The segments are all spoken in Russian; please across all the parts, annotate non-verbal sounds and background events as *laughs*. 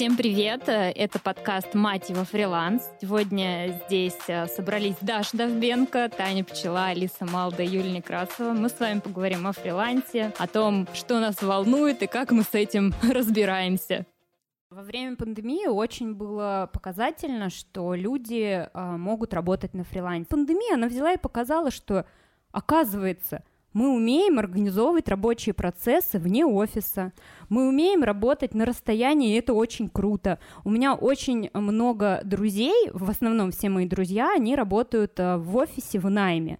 Всем привет! Это подкаст «Мать его фриланс». Сегодня здесь э, собрались Даша Довбенко, Таня Пчела, Алиса Малда и Юлия Некрасова. Мы с вами поговорим о фрилансе, о том, что нас волнует и как мы с этим *laughs* разбираемся. Во время пандемии очень было показательно, что люди э, могут работать на фрилансе. Пандемия, она взяла и показала, что, оказывается, мы умеем организовывать рабочие процессы вне офиса. Мы умеем работать на расстоянии, и это очень круто. У меня очень много друзей, в основном все мои друзья, они работают э, в офисе в найме.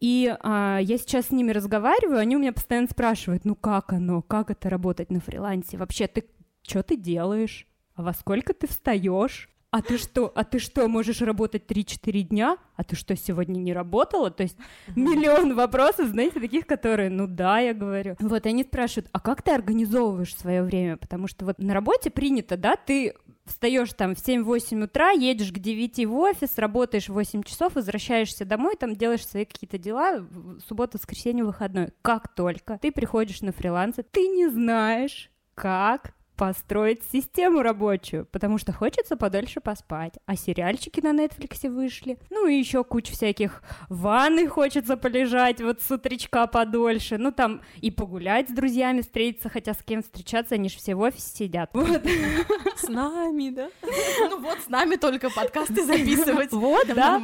И а, я сейчас с ними разговариваю, они у меня постоянно спрашивают, ну как оно, как это работать на фрилансе? Вообще, ты что ты делаешь? А во сколько ты встаешь? А ты что, а ты что, можешь работать 3-4 дня? А ты что, сегодня не работала? То есть миллион вопросов, знаете, таких, которые, ну да, я говорю. Вот, они спрашивают, а как ты организовываешь свое время? Потому что вот на работе принято, да, ты встаешь там в 7-8 утра, едешь к 9 в офис, работаешь 8 часов, возвращаешься домой, там делаешь свои какие-то дела, в субботу, воскресенье, выходной. Как только ты приходишь на фриланс, ты не знаешь, как построить систему рабочую, потому что хочется подольше поспать. А сериальчики на Netflix вышли. Ну и еще куча всяких ванны хочется полежать вот с утречка подольше. Ну там и погулять с друзьями, встретиться, хотя с кем встречаться, они же все в офисе сидят. Вот. С нами, да? Ну вот, с нами только подкасты записывать. Вот, да.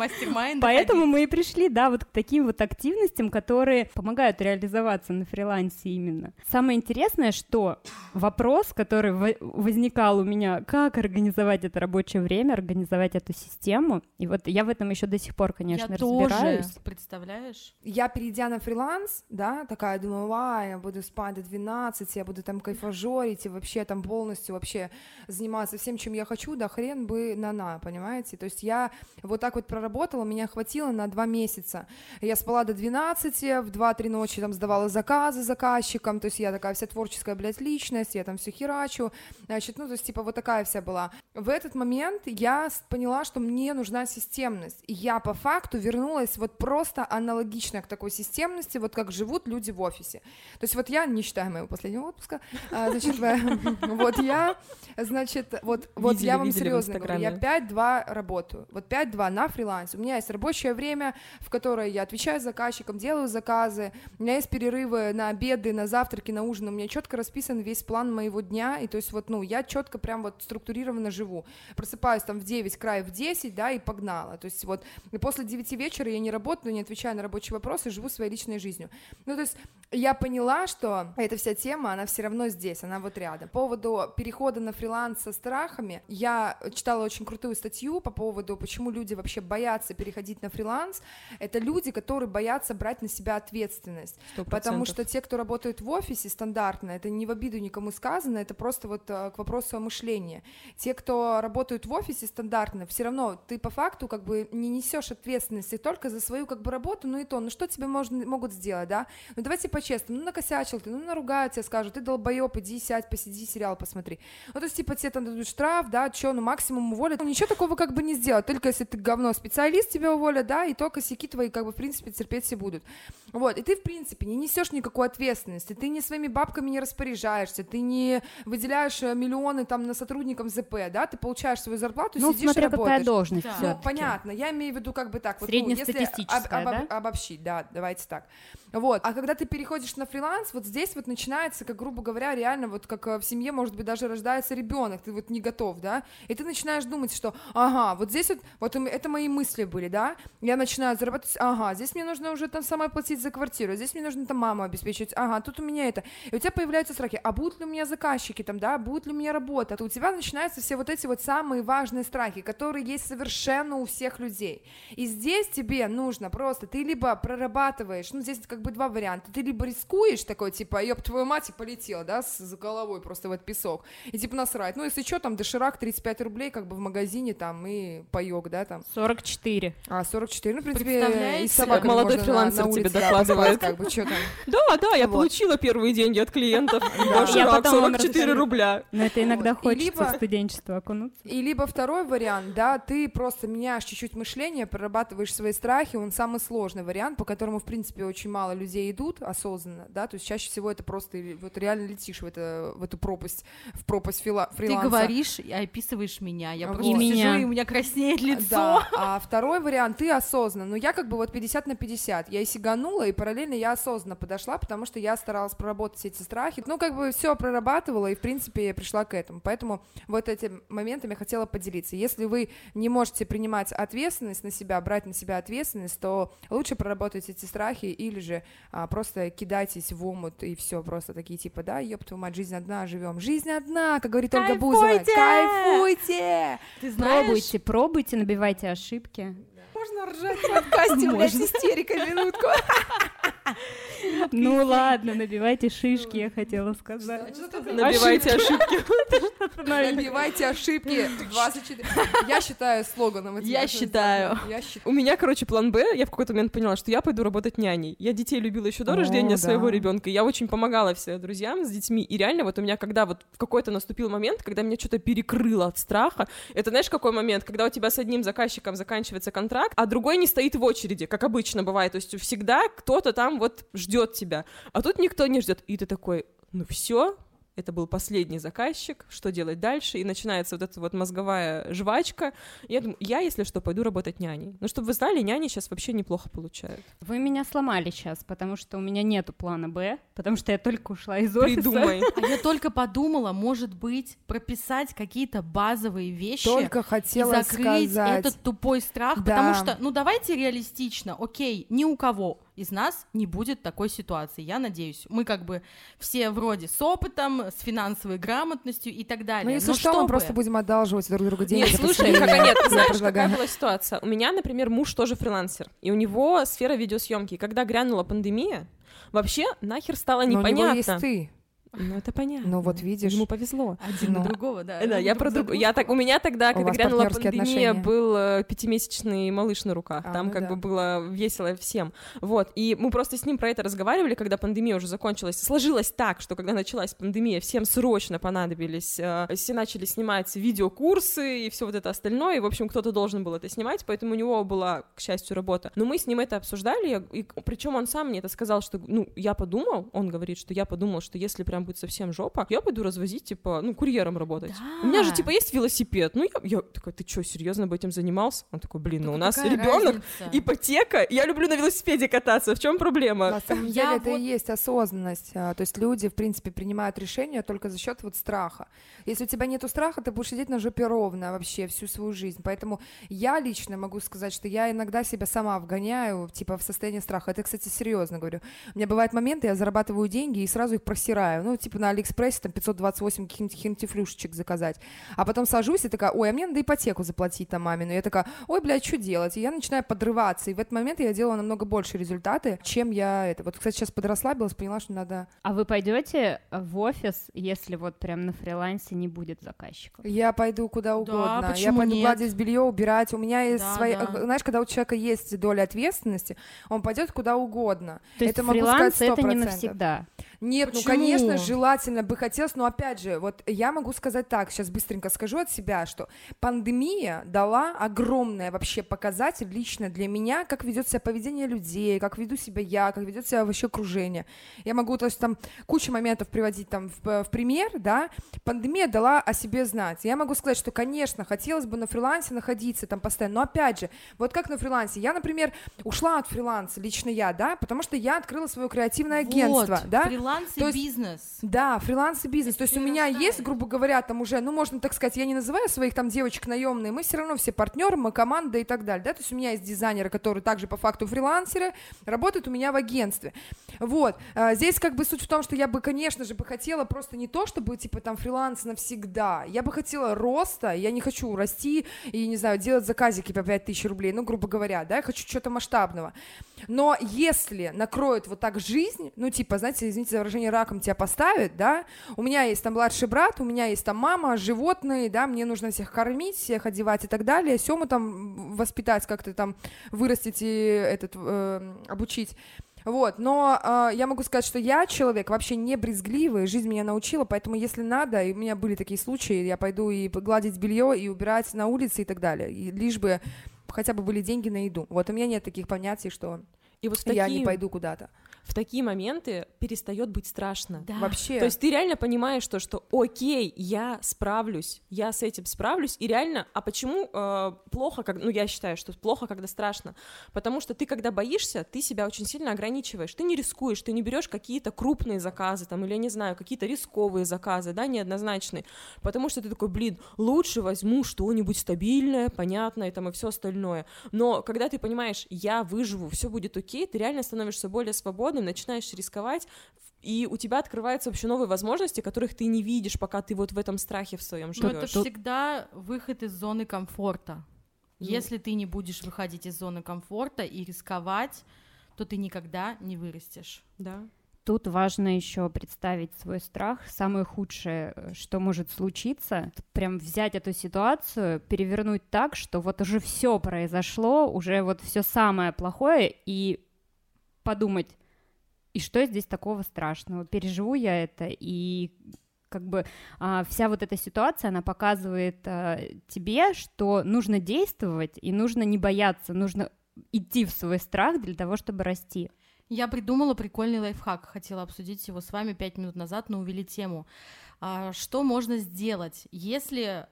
Поэтому мы и пришли, да, вот к таким вот активностям, которые помогают реализоваться на фрилансе именно. Самое интересное, что вопрос, который который возникал у меня, как организовать это рабочее время, организовать эту систему. И вот я в этом еще до сих пор, конечно, я разбираюсь. Тоже, представляешь? Я, перейдя на фриланс, да, такая думаю, ва, я буду спать до 12, я буду там кайфажорить и вообще там полностью вообще заниматься всем, чем я хочу, да хрен бы на-на, понимаете? То есть я вот так вот проработала, меня хватило на два месяца. Я спала до 12, в 2-3 ночи там сдавала заказы заказчикам, то есть я такая вся творческая, блядь, личность, я там все херачу, плачу, значит, ну, то есть, типа, вот такая вся была. В этот момент я поняла, что мне нужна системность, и я по факту вернулась вот просто аналогично к такой системности, вот как живут люди в офисе. То есть вот я, не считая моего последнего отпуска, а, значит, *laughs* вот я, значит, вот, вот я вам серьезно говорю, я 5-2 работаю, вот 5-2 на фрилансе, у меня есть рабочее время, в которое я отвечаю заказчикам, делаю заказы, у меня есть перерывы на обеды, на завтраки, на ужин, у меня четко расписан весь план моего дня, и то есть вот, ну, я четко прям вот структурированно живу, просыпаюсь там в 9, край в 10, да, и погнала, то есть вот после 9 вечера я не работаю, не отвечаю на рабочие вопросы, живу своей личной жизнью, ну, то есть я поняла, что эта вся тема, она все равно здесь, она вот рядом. По поводу перехода на фриланс со страхами, я читала очень крутую статью по поводу, почему люди вообще боятся переходить на фриланс, это люди, которые боятся брать на себя ответственность, 100%. потому что те, кто работают в офисе стандартно, это не в обиду никому сказано, это просто просто вот э, к вопросу о мышлении. Те, кто работают в офисе стандартно, все равно ты по факту как бы не несешь ответственности только за свою как бы работу, ну и то, ну что тебе можно, могут сделать, да? Ну давайте по-честному, ну накосячил ты, ну наругают тебя, скажут, ты долбоеб, иди сядь, посиди, сериал посмотри. Ну то есть типа тебе там дадут штраф, да, что, ну максимум уволят, ну ничего такого как бы не сделать, только если ты говно специалист, тебя уволят, да, и то косяки твои как бы в принципе терпеть все будут. Вот, и ты в принципе не несешь никакой ответственности, ты не своими бабками не распоряжаешься, ты не выделяешь э, миллионы там на сотрудникам ЗП, да, ты получаешь свою зарплату, ну, сидишь смотря и работаешь. какая должность да. Ну, понятно, я имею в виду как бы так, вот, ну, если об, об, да? обобщить, да, давайте так. Вот, а когда ты переходишь на фриланс, вот здесь вот начинается, как грубо говоря, реально вот как э, в семье, может быть, даже рождается ребенок, ты вот не готов, да, и ты начинаешь думать, что, ага, вот здесь вот, вот это мои мысли были, да, я начинаю зарабатывать, ага, здесь мне нужно уже там самой платить за квартиру, здесь мне нужно там маму обеспечивать, ага, тут у меня это, и у тебя появляются страхи, а будут ли у меня заказчики там, да, будет ли у меня работа, то у тебя начинаются все вот эти вот самые важные страхи, которые есть совершенно у всех людей, и здесь тебе нужно просто, ты либо прорабатываешь, ну, здесь как бы два варианта. Ты либо рискуешь такой, типа, ёб твою мать, и полетел, да, с, с головой просто в этот песок, и типа насрать. Ну, если что, там доширак 35 рублей, как бы в магазине, там, и паёк, да, там. 44. А, 44, ну, в принципе, и собака Молодой фрилансер на, тебе докладывает. как бы, что там. Да, да, я получила первые деньги от клиентов. Доширак, 44 рубля. Рубля. Но это иногда Вот. Хочется либо- в студенчество окунуться. И либо второй вариант, да, ты просто меняешь чуть-чуть мышление, прорабатываешь свои страхи, он самый сложный вариант, по которому, в принципе, очень мало людей идут осознанно, да, то есть чаще всего это просто вот реально летишь в, это, в эту пропасть, в пропасть фила- Ты фриланса. говоришь и описываешь меня. Я Вот. просто И сижу, меня. и у меня краснеет лицо. Да, а второй вариант, ты осознанно, но я как бы вот 50 на 50, я и сиганула, и параллельно я осознанно подошла, потому что я старалась проработать эти страхи, ну как бы все прорабатывала, и в принципе я пришла к этому, поэтому вот этим моментом я хотела поделиться. Если вы не можете принимать ответственность на себя, брать на себя ответственность, то лучше проработать эти страхи или же а, просто кидайтесь в омут и все, просто такие типа, да, ёб твою мать, жизнь одна, живем, жизнь одна, как говорит Ольга Бузова, Кайфуйте! Ты знаешь, Пробуйте, пробуйте, набивайте ошибки. Можно ржать в подкасте, блядь, Можно. истерика, минутку. *laughs* Ну ладно, набивайте шишки, я хотела сказать. Набивайте ошибки. *laughs* Набивайте ошибки 24. Я считаю слоганом. этим Я считаю. У меня, короче, план Б. Я в какой-то момент поняла, что я пойду работать няней. Я детей любила еще до рождения своего ребенка. Я очень помогала всем друзьям с детьми. И реально, вот у меня, когда вот в какой-то наступил момент, когда меня что-то перекрыло от страха, это знаешь, какой момент, когда у тебя с одним заказчиком заканчивается контракт, а другой не стоит в очереди, как обычно бывает. То есть всегда кто-то там вот ждет тебя, а тут никто не ждет. И ты такой, ну все, это был последний заказчик, что делать дальше, и начинается вот эта вот мозговая жвачка. Я думаю, я, если что, пойду работать няней. Ну, чтобы вы знали, няни сейчас вообще неплохо получают. Вы меня сломали сейчас, потому что у меня нету плана Б, потому что я только ушла из офиса. Придумай. А *laughs* я только подумала, может быть, прописать какие-то базовые вещи Только и хотела закрыть сказать. этот тупой страх, Да. потому что, ну давайте реалистично, окей, ни у кого из нас не будет такой ситуации, я надеюсь. Мы как бы все вроде с опытом, с финансовой грамотностью и так далее. Ну, если Но что, мы чтобы- просто будем одалживать друг другу деньги. Нет, слушай, как, нет, знаешь, какая была ситуация? У меня, например, муж тоже фрилансер, и у него сфера видеосъемки. И когда грянула пандемия, вообще нахер стало Но у него непонятно. есть ты. Ну, это понятно. Ну, вот видишь. Ему повезло. Один на Ну. другого, да. Да, я про другую. Я так, у меня тогда, когда грянула пандемия, отношения. был э, пятимесячный малыш на руках. А, Там ну как да. бы было весело всем. Вот. И мы просто с ним про это разговаривали, когда пандемия уже закончилась. Сложилось так, что когда началась пандемия, всем срочно понадобились, э, все начали снимать видеокурсы и все вот это остальное. И, в общем, кто-то должен был это снимать, поэтому у него была, к счастью, работа. Но мы с ним это обсуждали, и причем он сам мне это сказал, что, ну, я подумал, он говорит, что я подумал, что если прям будет совсем жопа, я пойду развозить, типа, ну, курьером работать. У меня же, Да. типа, есть велосипед. Ну, я, я такая, ты что, серьезно бы этим занимался? Он такой, блин, ну, у Так нас ребенок, разница? ипотека, я люблю на велосипеде кататься, в чем проблема? На самом Я деле это вот- и есть осознанность. а, То есть люди, в принципе, принимают решения только за счет вот страха. Если у тебя нету страха, ты будешь сидеть на жопе ровно вообще всю свою жизнь. Поэтому я лично могу сказать, что я иногда себя сама вгоняю, типа, в состояние страха. Это, кстати, серьезно говорю. У меня бывают моменты, я зарабатываю деньги и сразу их просираю. Ну, типа на Алиэкспрессе там 528 каких-нибудь хинтифлюшечек заказать. А потом сажусь и такая, ой, а мне надо ипотеку заплатить там мамину. Я такая, ой, блядь, что делать? И я начинаю подрываться. И в этот момент я делала намного больше результаты, чем я это. Вот, кстати, сейчас подрасслабилась, поняла, что надо... А вы пойдете в офис, если вот прям на фрилансе не будет заказчиков? Я пойду куда угодно. я почему пойду нет? гладить белье, убирать. У меня есть Да, свои... да. Знаешь, когда у человека есть доля ответственности, он пойдет куда угодно. То есть это могу фриланс сказать это не 100%. навсегда. Нет, Почему? ну, конечно, желательно бы хотелось, но опять же, вот я могу сказать так, сейчас быстренько скажу от себя, что пандемия дала огромный вообще показатель лично для меня, как ведет себя поведение людей, как веду себя я, как ведет себя вообще окружение. Я могу, то есть там кучу моментов приводить там в, в пример, да, пандемия дала о себе знать. Я могу сказать, что, конечно, хотелось бы на фрилансе находиться там постоянно, но опять же, вот как на фрилансе, я, например, ушла от фриланса, лично я, да, потому что я открыла свое креативное агентство, Вот, да, фриланс и То есть- бизнес. да, фриланс и бизнес. То есть у меня есть, грубо говоря, там уже, ну, можно так сказать, я не называю своих там девочек наемные, мы все равно все партнеры, мы команда и так далее, да, то есть у меня есть дизайнеры, которые также по факту фрилансеры, работают у меня в агентстве. Вот, а, здесь как бы суть в том, что я бы, конечно же, бы хотела просто не то, чтобы, типа, там, фриланс навсегда, я бы хотела роста, я не хочу расти и, не знаю, делать заказики по 5000 рублей, ну, грубо говоря, да, я хочу чего-то масштабного. Но если накроет вот так жизнь, ну, типа, знаете, извините за выражение, раком тебя поставят, да, у меня есть там младший брат, у меня есть там мама, животные, да, мне нужно всех кормить, всех одевать и так далее, Сему там воспитать, как-то там вырастить и этот, э, обучить. Вот, но э, я могу сказать, что я человек вообще не брезгливый, жизнь меня научила, поэтому если надо, и у меня были такие случаи, я пойду и гладить белье, и убирать на улице и так далее, и лишь бы хотя бы были деньги на еду. Вот у меня нет таких понятий, что И вот в я не пойду куда-то. В такие моменты перестает быть страшно. Да. Вообще. То есть ты реально понимаешь то, что окей, я справлюсь, я с этим справлюсь, и реально, а почему э, плохо, как, ну я считаю, что плохо, когда страшно, потому что ты, когда боишься, ты себя очень сильно ограничиваешь, ты не рискуешь, ты не берешь какие-то крупные заказы, там, или, я не знаю, какие-то рисковые заказы, да, неоднозначные, потому что ты такой, блин, лучше возьму что-нибудь стабильное, понятное, там, и все остальное, но когда ты понимаешь, я выживу, все будет окей, ты реально становишься более свободным, начинаешь рисковать, и у тебя открываются вообще новые возможности, которых ты не видишь, пока ты вот в этом страхе в своем Но это живешь. всегда выход из зоны комфорта. Ну. Если ты не будешь выходить из зоны комфорта и рисковать, то ты никогда не вырастешь. Да. Тут важно еще представить свой страх. Самое худшее, э, что может случиться, прям взять эту ситуацию, перевернуть так, что вот уже все произошло, уже вот все самое плохое, и подумать, и что здесь такого страшного? Переживу я это, и как бы а, вся вот эта ситуация, она показывает а, тебе, что нужно действовать, и нужно не бояться, нужно идти в свой страх для того, чтобы расти. Я придумала прикольный лайфхак, хотела обсудить его с вами пять минут назад, но увели тему. А, Что можно сделать, если,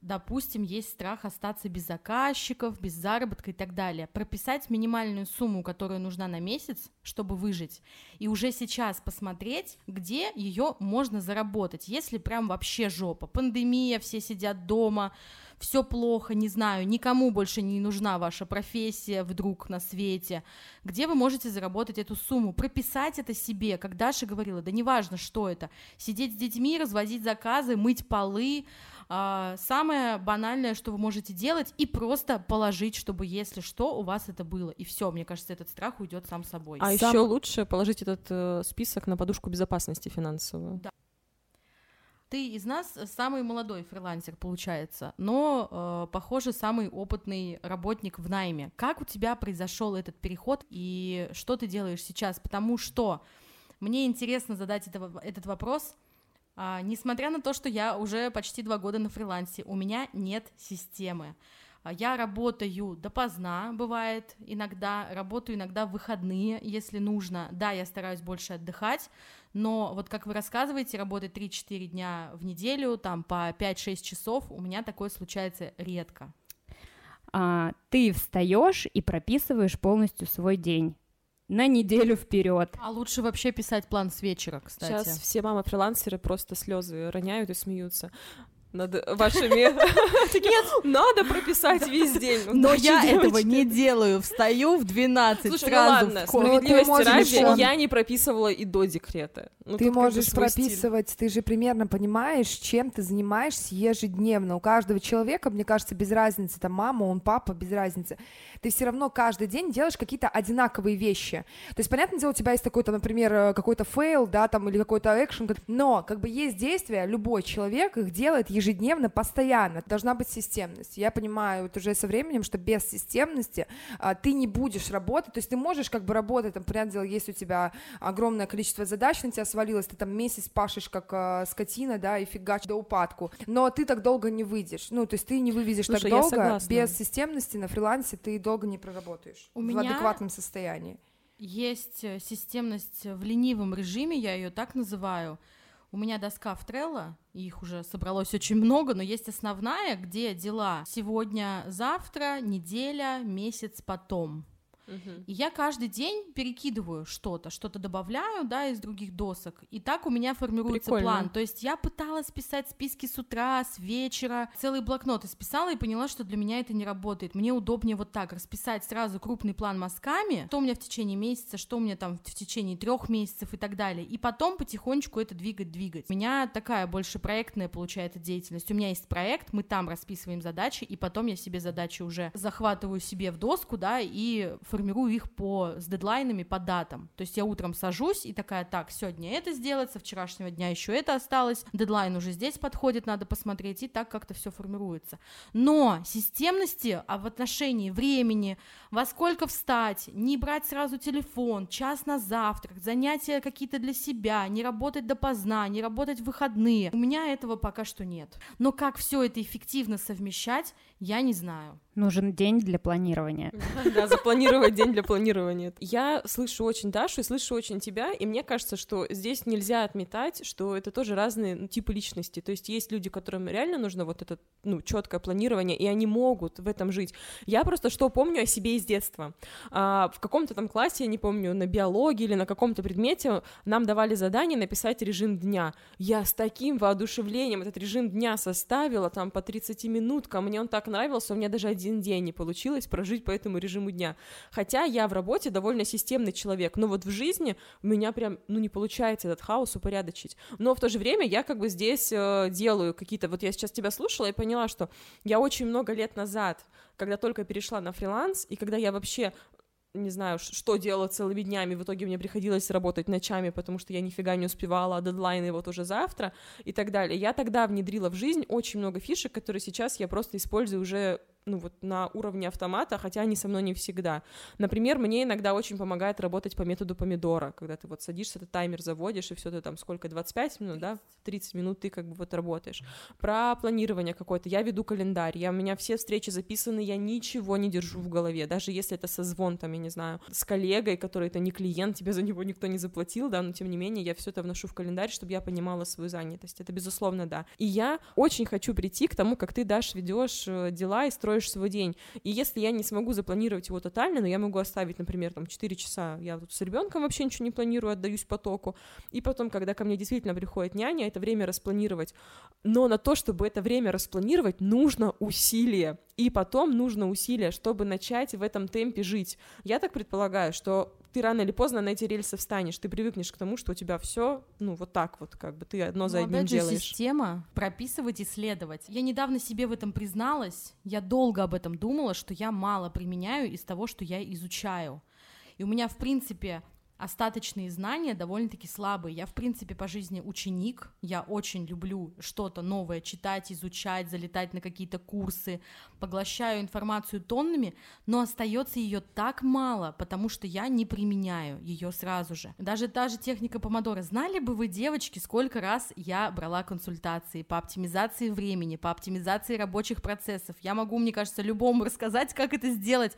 допустим, есть страх остаться без заказчиков, без заработка и так далее? Прописать минимальную сумму, которая нужна на месяц, чтобы выжить, и уже сейчас посмотреть, где ее можно заработать, если прям вообще жопа, пандемия, все сидят дома, все плохо, не знаю, никому больше не нужна ваша профессия вдруг на свете, где вы можете заработать эту сумму, прописать это себе, как Даша говорила, да неважно, что это, сидеть с детьми, развозить заказы, мыть полы, а, самое банальное, что вы можете делать, и просто положить, чтобы если что, у вас это было, и все, мне кажется, этот страх уйдет сам собой. А Сам- еще лучше положить этот э, список на подушку безопасности финансовую. Ты из нас самый молодой фрилансер, получается, но, э, похоже, самый опытный работник в найме. Как у тебя произошел этот переход и что ты делаешь сейчас? Потому что мне интересно задать это- этот вопрос. А, несмотря на то, что я уже почти два года на фрилансе, у меня нет системы. А, Я работаю допоздна, бывает иногда, работаю иногда в выходные, если нужно. Да, я стараюсь больше отдыхать, но вот как вы рассказываете, работать 3-4 дня в неделю, там по 5-6 часов, у меня такое случается редко. а, ты встаешь и прописываешь полностью свой день на неделю вперед. А лучше вообще писать план с вечера, кстати. Сейчас все мамы-фрилансеры просто слезы роняют и смеются над вашими... *laughs* Такие, надо прописать весь день. Но я этого не делаю. Встаю в 12 Слушай, ну сразу ладно, справедливости ради, я не прописывала и до декрета. Ну, ты можешь прописывать, ты же примерно понимаешь, чем ты занимаешься ежедневно. У каждого человека, мне кажется, без разницы, там мама, он папа, без разницы. Ты все равно каждый день делаешь какие-то одинаковые вещи. То есть, понятное дело, у тебя есть такой, там, например, э, какой-то fail, да, там, или какой-то экшен, но как бы есть действия, любой человек их делает ежедневно, постоянно. Должна быть системность. Я понимаю вот уже со временем, что без системности а, ты не будешь работать, то есть ты можешь как бы работать, там, понятное дело, есть у тебя огромное количество задач на тебя свалилось, ты там месяц пашешь как а, скотина, да, и фигач до упадку, но ты так долго не выйдешь, ну, то есть ты не вывезешь Слушай, так долго, согласна. без системности на фрилансе ты долго не проработаешь У в меня- адекватном состоянии. Есть э, системность в ленивом режиме, я ее так называю. У меня доска в Trello, их уже собралось очень много, но есть основная, где дела сегодня, завтра, неделя, месяц, потом. И я каждый день перекидываю что-то, что-то добавляю, да, из других досок. И так у меня формируется Прикольно. план. То есть я пыталась писать списки с утра, с вечера, целый блокнот исписала и поняла, что для меня это не работает. Мне удобнее вот так расписать сразу крупный план мазками, что у меня в течение месяца, что у меня там в течение трех месяцев и так далее. И потом потихонечку это двигать, двигать. У меня такая больше проектная получается деятельность. У меня есть проект, мы там расписываем задачи, и потом я себе задачи уже захватываю себе в доску, да, и формирую формирую их по, с дедлайнами, по датам. То есть я утром сажусь и такая, так, сегодня это сделать, со вчерашнего дня еще это осталось, дедлайн уже здесь подходит, надо посмотреть, и так как-то все формируется. Но системности а в отношении времени, во сколько встать, не брать сразу телефон, час на завтрак, занятия какие-то для себя, не работать допоздна, не работать в выходные. У меня этого пока что нет. Но как все это эффективно совмещать, я не знаю. Нужен день для планирования. *laughs* Да, запланировать день для планирования. Я слышу очень Дашу и слышу очень тебя, и мне кажется, что здесь нельзя отметать, что это тоже разные ну, типы личности. То есть есть люди, которым реально нужно вот это ну, четкое планирование, и они могут в этом жить. Я просто что помню о себе из детства. А, в каком-то там классе, я не помню, на биологии или на каком-то предмете нам давали задание написать режим дня. Я с таким воодушевлением этот режим дня составила, там по 30 минуткам, мне он так нравился, у меня даже один день не получилось прожить по этому режиму дня. Хотя я в работе довольно системный человек, но вот в жизни у меня прям, ну, не получается этот хаос упорядочить. Но в то же время я как бы здесь э, делаю какие-то... Вот я сейчас тебя слушала и поняла, что я очень много лет назад, когда только перешла на фриланс, и когда я вообще не знаю, что делать целыми днями, в итоге мне приходилось работать ночами, потому что я нифига не успевала, а дедлайны вот уже завтра и так далее. Я тогда внедрила в жизнь очень много фишек, которые сейчас я просто использую уже ну вот на уровне автомата, хотя они со мной не всегда. Например, мне иногда очень помогает работать по методу помидора, когда ты вот садишься, ты таймер заводишь, и все ты там сколько, 25 минут, да, 30 минут ты как бы вот работаешь. Про планирование какое-то, я веду календарь, я, у меня все встречи записаны, я ничего не держу в голове, даже если это созвон, там, я не знаю, с коллегой, который это не клиент, тебе за него никто не заплатил, да, но тем не менее я все это вношу в календарь, чтобы я понимала свою занятость, это безусловно, да. И я очень хочу прийти к тому, как ты, Даш, ведешь э, дела и строишь строишь свой день. И если я не смогу запланировать его тотально, но я могу оставить, например, там 4 часа, я тут с ребенком вообще ничего не планирую, отдаюсь потоку, и потом, когда ко мне действительно приходит няня, это время распланировать. Но на то, чтобы это время распланировать, нужно усилие. И потом нужно усилие, чтобы начать в этом темпе жить. Я так предполагаю, что ты рано или поздно на эти рельсы встанешь, ты привыкнешь к тому, что у тебя все, ну, вот так вот, как бы ты одно ну, за одним опять делаешь. Же система прописывать, исследовать. Я недавно себе в этом призналась, я долго об этом думала, что я мало применяю из того, что я изучаю. И у меня, в принципе, остаточные знания довольно-таки слабые. Я, в принципе, по жизни ученик, я очень люблю что-то новое читать, изучать, залетать на какие-то курсы, поглощаю информацию тоннами, но остается ее так мало, потому что я не применяю ее сразу же. Даже та же техника помодора. Знали бы вы, девочки, сколько раз я брала консультации по оптимизации времени, по оптимизации рабочих процессов? Я могу, мне кажется, любому рассказать, как это сделать,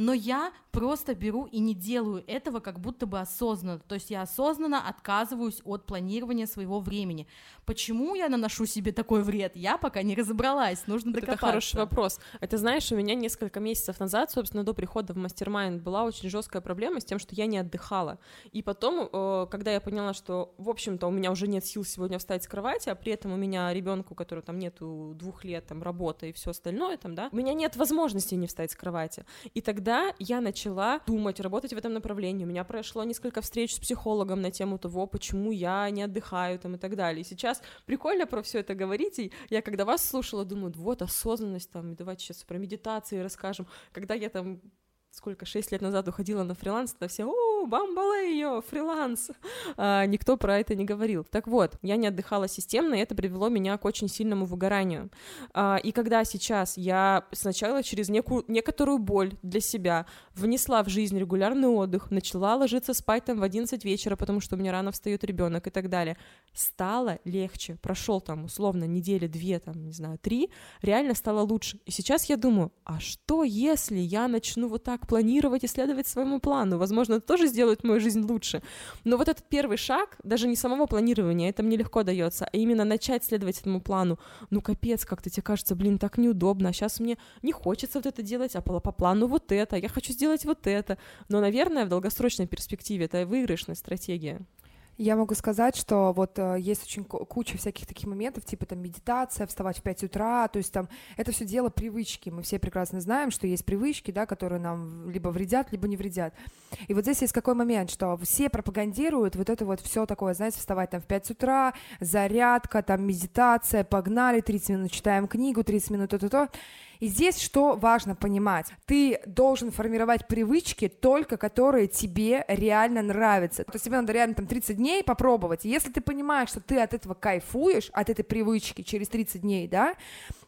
но я просто беру и не делаю этого как будто бы осознанно, то есть я осознанно отказываюсь от планирования своего времени. Почему я наношу себе такой вред? Я пока не разобралась, нужно докопаться. Это хороший вопрос. Это, знаешь, у меня несколько месяцев назад, собственно, до прихода в мастер-майнд была очень жесткая проблема с тем, что я не отдыхала. И потом, э, когда я поняла, что, в общем-то, у меня уже нет сил сегодня встать с кровати, а при этом у меня ребенку, который там нету двух лет, там, работа и все остальное, там, да, у меня нет возможности не встать с кровати. И тогда я начала думать, работать в этом направлении. У меня прошло несколько встреч с психологом на тему того, почему я не отдыхаю, там, и так далее. И сейчас прикольно про все это говорить, и я когда вас слушала, думаю, вот осознанность, там, давайте сейчас про медитации расскажем, когда я там сколько, шесть лет назад уходила на фриланс, то все, о, бамбалейо, фриланс. А, никто про это не говорил. Так вот, я не отдыхала системно, и это привело меня к очень сильному выгоранию. А, и когда сейчас я сначала через некую, некоторую боль для себя внесла в жизнь регулярный отдых, начала ложиться спать там в 11 вечера, потому что у меня рано встает ребенок и так далее, стало легче. Прошел там условно недели две, там, не знаю, три, реально стало лучше. И сейчас я думаю, а что если я начну вот так планировать и следовать своему плану? Возможно, это тоже сделает мою жизнь лучше. Но вот этот первый шаг, даже не самого планирования, это мне легко дается, а именно начать следовать этому плану. Ну, капец, как-то тебе кажется, блин, так неудобно, а сейчас мне не хочется вот это делать, а по, по плану вот это, я хочу сделать вот это. Но, наверное, в долгосрочной перспективе это выигрышная стратегия. Я могу сказать, что вот э, есть очень куча всяких таких моментов, типа там медитация, вставать в 5 утра, то есть там это все дело привычки. Мы все прекрасно знаем, что есть привычки, да, которые нам либо вредят, либо не вредят. И вот здесь есть какой момент, что все пропагандируют вот это вот все такое, знаете, вставать там в 5 утра, зарядка, там медитация, погнали, 30 минут читаем книгу, 30 минут то-то-то. И здесь что важно понимать? Ты должен формировать привычки только, которые тебе реально нравятся. То есть тебе надо реально там 30 дней попробовать. И если ты понимаешь, что ты от этого кайфуешь, от этой привычки через 30 дней, да,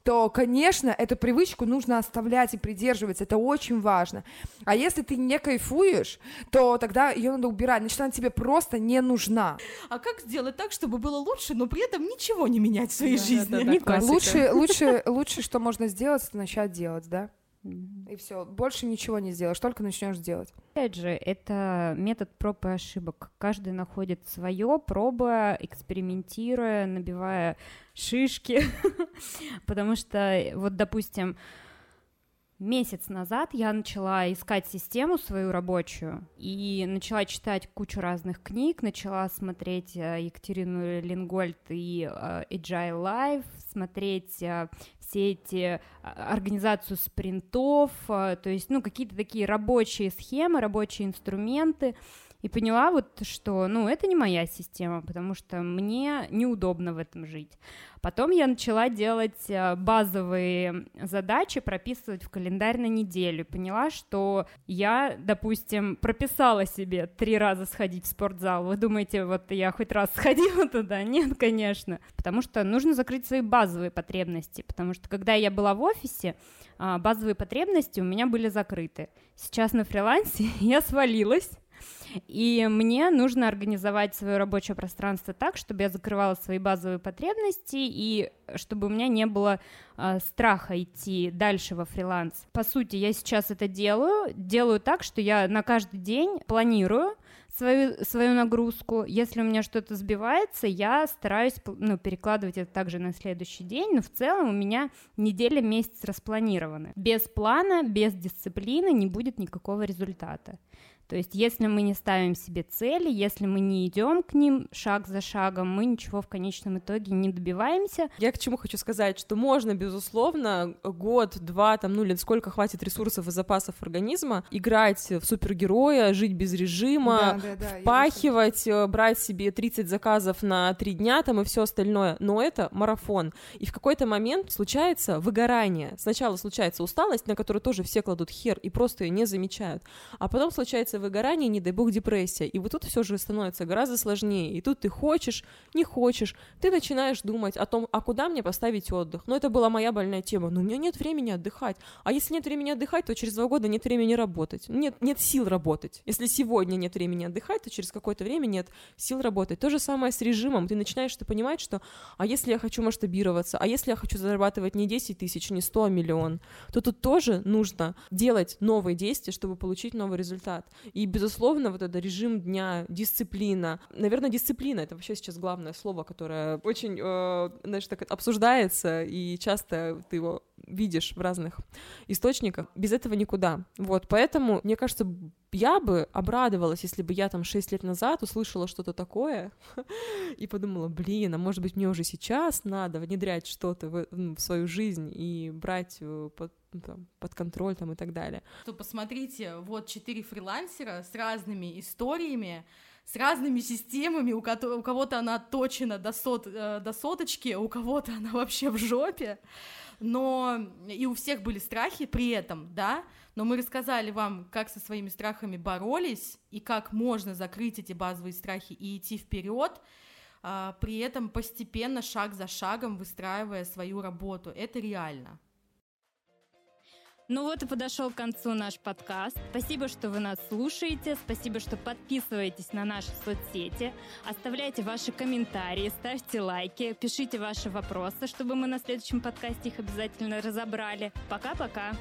то, конечно, эту привычку нужно оставлять и придерживаться, это очень важно. А если ты не кайфуешь, то тогда ее надо убирать, значит, она тебе просто не нужна. А как сделать так, чтобы было лучше, но при этом ничего не менять в своей Да, жизни? да, да, классика. Лучше, лучше, лучше, что можно сделать, это начать делать, да? И все, больше ничего не сделаешь, только начнешь делать. Опять же, это метод проб и ошибок. Каждый находит свое, пробуя, экспериментируя, набивая шишки. *laughs* Потому что, вот, допустим, месяц назад я начала искать систему свою рабочую и начала читать кучу разных книг, начала смотреть э, Екатерину Лингольд и э, Agile Life, смотреть э, все эти организацию спринтов, то есть, ну, какие-то такие рабочие схемы, рабочие инструменты, и поняла вот, что, ну, это не моя система, потому что мне неудобно в этом жить. Потом я начала делать а, базовые задачи, прописывать в календарь на неделю. Поняла, что я, допустим, прописала себе три раза сходить в спортзал. Вы думаете, вот я хоть раз *laughs* сходила туда? Нет, конечно. Потому что нужно закрыть свои базовые потребности. Потому что когда я была в офисе, а, базовые потребности у меня были закрыты. Сейчас на фрилансе *laughs* я свалилась и мне нужно организовать свое рабочее пространство так, чтобы я закрывала свои базовые потребности и чтобы у меня не было э, страха идти дальше во фриланс. По сути, я сейчас это делаю, делаю так, что я на каждый день планирую свою, свою нагрузку. Если у меня что-то сбивается, я стараюсь ну, перекладывать это также на следующий день, но в целом у меня неделя, месяц распланированы. Без плана, без дисциплины не будет никакого результата. То есть, если мы не ставим себе цели, если мы не идем к ним шаг за шагом, мы ничего в конечном итоге не добиваемся. Я к чему хочу сказать, что можно, безусловно, год, два, там, ну, или сколько хватит ресурсов и запасов организма, играть в супергероя, жить без режима, Да, да, да, впахивать, э, брать себе 30 заказов на 3 дня там и все остальное, но это марафон. И в какой-то момент случается выгорание. Сначала случается усталость, на которую тоже все кладут хер и просто ее не замечают. А потом случается выгорание, не дай бог депрессия. И вот тут все же становится гораздо сложнее. И тут ты хочешь, не хочешь, ты начинаешь думать о том, а куда мне поставить отдых. Ну, это была моя больная тема. Но у меня нет времени отдыхать. А если нет времени отдыхать, то через два года нет времени работать. Нет, нет сил работать. Если сегодня нет времени отдыхать, то через какое-то время нет сил работать. То же самое с режимом. Ты начинаешь ты понимать, что а если я хочу масштабироваться, а если я хочу зарабатывать не 10 тысяч, не 100, а миллион, то тут тоже нужно делать новые действия, чтобы получить новый результат. И, безусловно, вот это режим дня, дисциплина. Наверное, дисциплина — это вообще сейчас главное слово, которое очень, э, знаешь, так обсуждается, и часто ты его видишь в разных источниках. Без этого никуда. Вот, поэтому, мне кажется, я бы обрадовалась, если бы я там 6 лет назад услышала что-то такое *laughs* и подумала, блин, а может быть мне уже сейчас надо внедрять что-то в, в свою жизнь и брать э, под, там, под контроль там и так далее. То посмотрите, вот четыре фрилансера с разными историями, с разными системами, у, кото- у кого-то она точена до, сот, э, до соточки, у кого-то она *laughs* вообще в жопе, но и у всех были страхи при этом, да, но мы рассказали вам, как со своими страхами боролись и как можно закрыть эти базовые страхи и идти вперед, а, при этом постепенно, шаг за шагом выстраивая свою работу. Это реально. Ну вот и подошел к концу наш подкаст. Спасибо, что вы нас слушаете. Спасибо, что подписываетесь на наши соцсети. Оставляйте ваши комментарии, ставьте лайки, пишите ваши вопросы, чтобы мы на следующем подкасте их обязательно разобрали. Пока-пока.